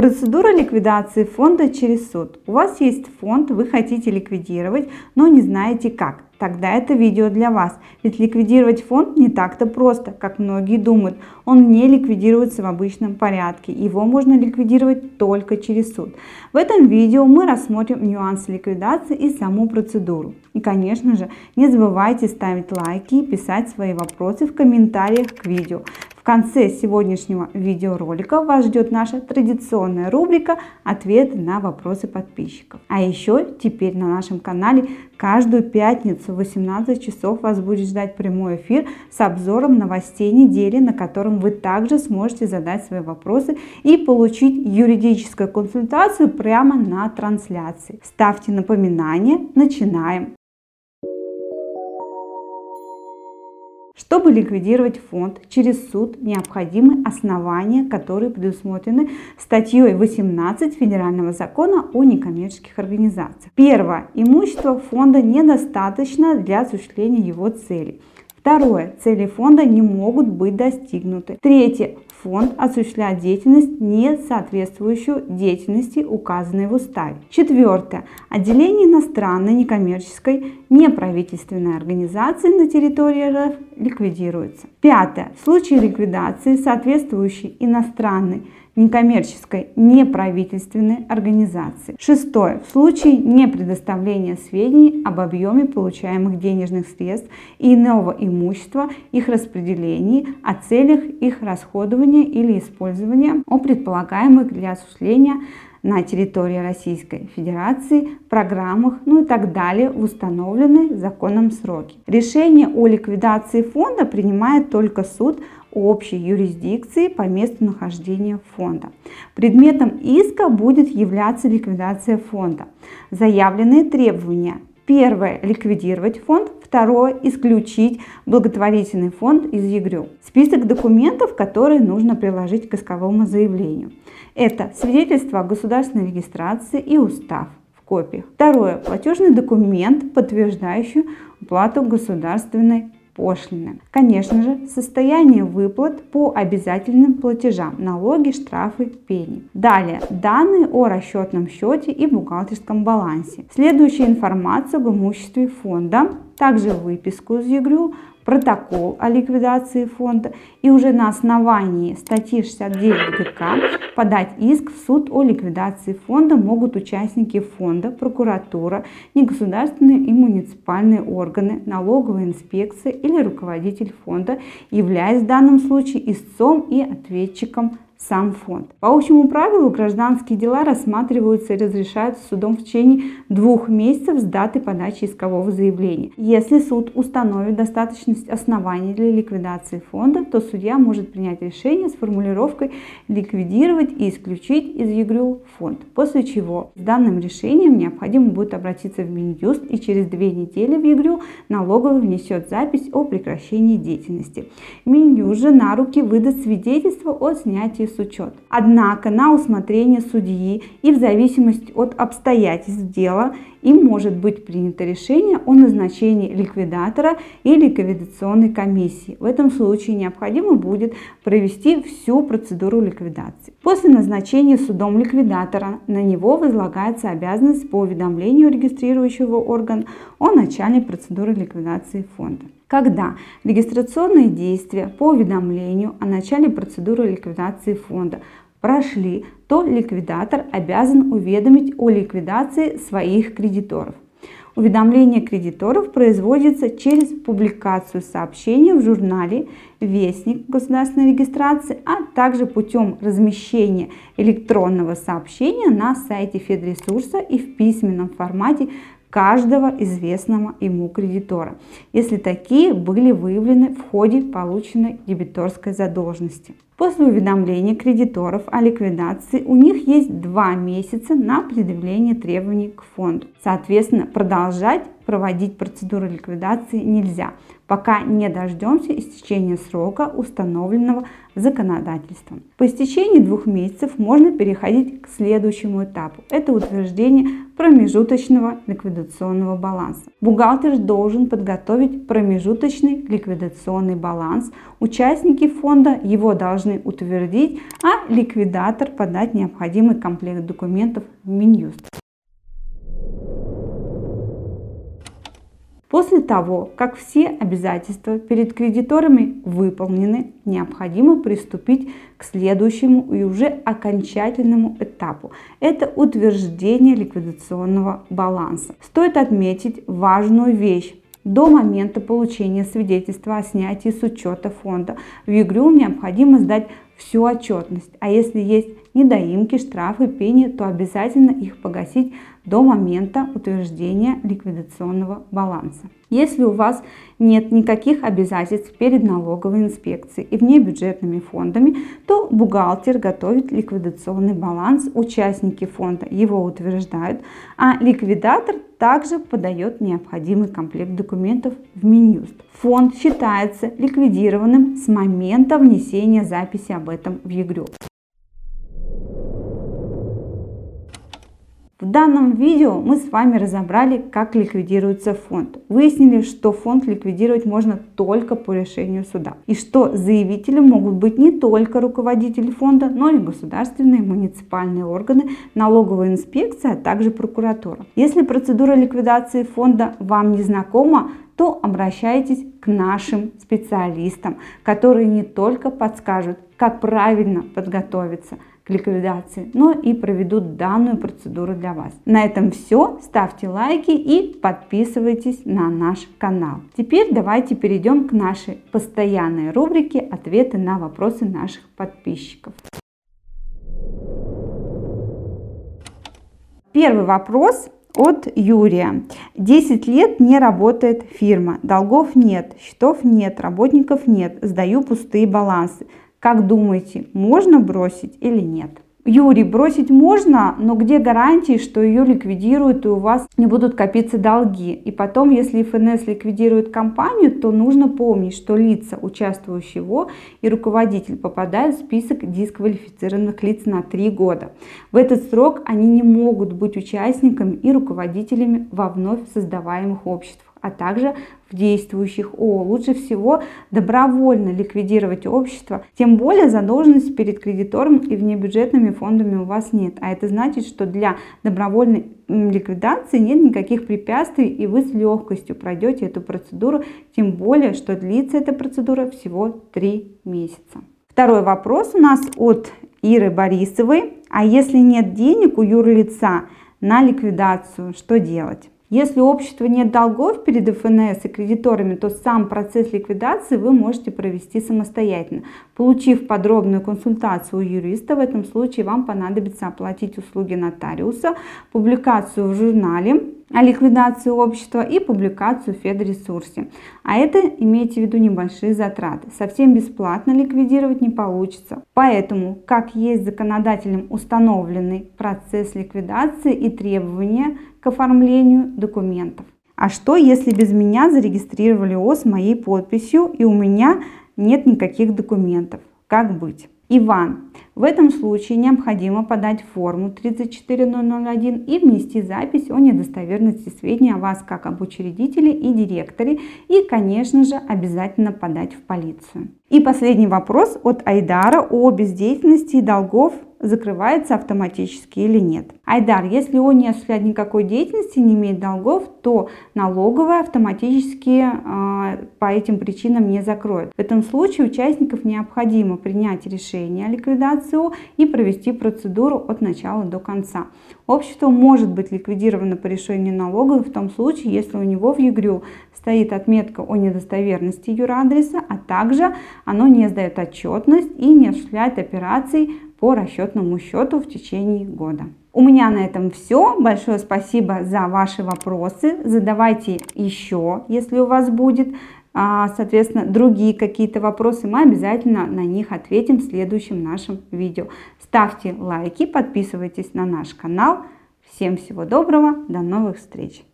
Процедура ликвидации фонда через суд. У вас есть фонд, вы хотите ликвидировать, но не знаете как. Тогда это видео для вас. Ведь ликвидировать фонд не так-то просто, как многие думают. Он не ликвидируется в обычном порядке. Его можно ликвидировать только через суд. В этом видео мы рассмотрим нюансы ликвидации и саму процедуру. И, конечно же, не забывайте ставить лайки и писать свои вопросы в комментариях к видео. В конце сегодняшнего видеоролика вас ждет наша традиционная рубрика «Ответы на вопросы подписчиков». А еще теперь на нашем канале каждую пятницу в 18 часов вас будет ждать прямой эфир с обзором новостей недели, на котором вы также сможете задать свои вопросы и получить юридическую консультацию прямо на трансляции. Ставьте напоминания, начинаем! Чтобы ликвидировать фонд через суд, необходимы основания, которые предусмотрены статьей 18 Федерального закона о некоммерческих организациях. Первое. Имущество фонда недостаточно для осуществления его целей. Второе. Цели фонда не могут быть достигнуты. Третье. Фонд осуществляет деятельность, не соответствующую деятельности, указанной в уставе. Четвертое. Отделение иностранной некоммерческой неправительственной организации на территории РФ ликвидируется. Пятое. В случае ликвидации соответствующей иностранной некоммерческой неправительственной организации. Шестое. В случае непредоставления сведений об объеме получаемых денежных средств и иного имущества, их распределении, о целях их расходования или использования, о предполагаемых для осуществления на территории Российской Федерации, программах, ну и так далее в установленные законом сроки. Решение о ликвидации фонда принимает только суд общей юрисдикции по месту нахождения фонда. Предметом иска будет являться ликвидация фонда. Заявленные требования. Первое – ликвидировать фонд. Второе – исключить благотворительный фонд из ЕГРЮ. Список документов, которые нужно приложить к исковому заявлению. Это свидетельство о государственной регистрации и устав в копиях. Второе – платежный документ, подтверждающий уплату государственной пошлины. Конечно же, состояние выплат по обязательным платежам, налоги, штрафы, пени. Далее, данные о расчетном счете и бухгалтерском балансе. Следующая информация об имуществе фонда, также выписку из ЕГРЮ, протокол о ликвидации фонда и уже на основании статьи 69 ГК подать иск в суд о ликвидации фонда могут участники фонда, прокуратура, негосударственные и муниципальные органы, налоговая инспекция или руководитель фонда, являясь в данном случае истцом и ответчиком сам фонд. По общему правилу гражданские дела рассматриваются и разрешаются судом в течение двух месяцев с даты подачи искового заявления. Если суд установит достаточность оснований для ликвидации фонда, то судья может принять решение с формулировкой ликвидировать и исключить из ЕГРЮ фонд, после чего с данным решением необходимо будет обратиться в Минюст и через две недели в ЕГРЮ налоговый внесет запись о прекращении деятельности. Минюст же на руки выдаст свидетельство о снятии с учет. Однако на усмотрение судьи и в зависимости от обстоятельств дела им может быть принято решение о назначении ликвидатора и ликвидационной комиссии. В этом случае необходимо будет провести всю процедуру ликвидации. После назначения судом ликвидатора на него возлагается обязанность по уведомлению регистрирующего органа о начале процедуры ликвидации фонда когда регистрационные действия по уведомлению о начале процедуры ликвидации фонда прошли, то ликвидатор обязан уведомить о ликвидации своих кредиторов. Уведомление кредиторов производится через публикацию сообщения в журнале «Вестник государственной регистрации», а также путем размещения электронного сообщения на сайте Федресурса и в письменном формате каждого известного ему кредитора, если такие были выявлены в ходе полученной дебиторской задолженности. После уведомления кредиторов о ликвидации у них есть два месяца на предъявление требований к фонду. Соответственно, продолжать проводить процедуру ликвидации нельзя, пока не дождемся истечения срока, установленного законодательством. По истечении двух месяцев можно переходить к следующему этапу. Это утверждение промежуточного ликвидационного баланса. Бухгалтер должен подготовить промежуточный ликвидационный баланс. Участники фонда его должны должны утвердить, а ликвидатор подать необходимый комплект документов в Минюст. После того, как все обязательства перед кредиторами выполнены, необходимо приступить к следующему и уже окончательному этапу. Это утверждение ликвидационного баланса. Стоит отметить важную вещь. До момента получения свидетельства о снятии с учета фонда. В ЕГРЮ необходимо сдать всю отчетность, а если есть недоимки, штрафы, пени, то обязательно их погасить до момента утверждения ликвидационного баланса. Если у вас нет никаких обязательств перед налоговой инспекцией и внебюджетными фондами, то бухгалтер готовит ликвидационный баланс, участники фонда его утверждают, а ликвидатор также подает необходимый комплект документов в Минюст. Фонд считается ликвидированным с момента внесения записи об этом в ЕГРЮ. В данном видео мы с вами разобрали, как ликвидируется фонд. Выяснили, что фонд ликвидировать можно только по решению суда. И что заявителем могут быть не только руководители фонда, но и государственные муниципальные органы, налоговая инспекция, а также прокуратура. Если процедура ликвидации фонда вам не знакома, то обращайтесь к нашим специалистам, которые не только подскажут, как правильно подготовиться – ликвидации, но и проведут данную процедуру для вас. На этом все. Ставьте лайки и подписывайтесь на наш канал. Теперь давайте перейдем к нашей постоянной рубрике «Ответы на вопросы наших подписчиков». Первый вопрос от Юрия. 10 лет не работает фирма, долгов нет, счетов нет, работников нет, сдаю пустые балансы. Как думаете, можно бросить или нет? Юрий, бросить можно, но где гарантии, что ее ликвидируют и у вас не будут копиться долги? И потом, если ФНС ликвидирует компанию, то нужно помнить, что лица, участвующие в и руководитель попадают в список дисквалифицированных лиц на три года. В этот срок они не могут быть участниками и руководителями во вновь создаваемых обществах а также в действующих ООО. Лучше всего добровольно ликвидировать общество, тем более задолженность перед кредитором и внебюджетными фондами у вас нет. А это значит, что для добровольной ликвидации нет никаких препятствий и вы с легкостью пройдете эту процедуру, тем более, что длится эта процедура всего 3 месяца. Второй вопрос у нас от Иры Борисовой. А если нет денег у юрлица на ликвидацию, что делать? Если у общества нет долгов перед ФНС и кредиторами, то сам процесс ликвидации вы можете провести самостоятельно. Получив подробную консультацию у юриста, в этом случае вам понадобится оплатить услуги нотариуса, публикацию в журнале о ликвидации общества и публикацию в Федресурсе. А это имейте в виду небольшие затраты. Совсем бесплатно ликвидировать не получится. Поэтому, как есть законодателем установленный процесс ликвидации и требования к оформлению документов. А что, если без меня зарегистрировали ОС моей подписью и у меня нет никаких документов? Как быть? Иван. В этом случае необходимо подать форму 34001 и внести запись о недостоверности сведений о вас как об учредителе и директоре и, конечно же, обязательно подать в полицию. И последний вопрос от Айдара о бездеятельности долгов закрывается автоматически или нет. Айдар, если он не осуществляет никакой деятельности, не имеет долгов, то налоговая автоматически э, по этим причинам не закроет. В этом случае участников необходимо принять решение о ликвидации и провести процедуру от начала до конца. Общество может быть ликвидировано по решению налоговой в том случае, если у него в ЕГРЮ стоит отметка о недостоверности юрадреса, а также оно не сдает отчетность и не осуществляет операций по расчетному счету в течение года. У меня на этом все. Большое спасибо за ваши вопросы. Задавайте еще, если у вас будет, а, соответственно, другие какие-то вопросы. Мы обязательно на них ответим в следующем нашем видео. Ставьте лайки, подписывайтесь на наш канал. Всем всего доброго, до новых встреч!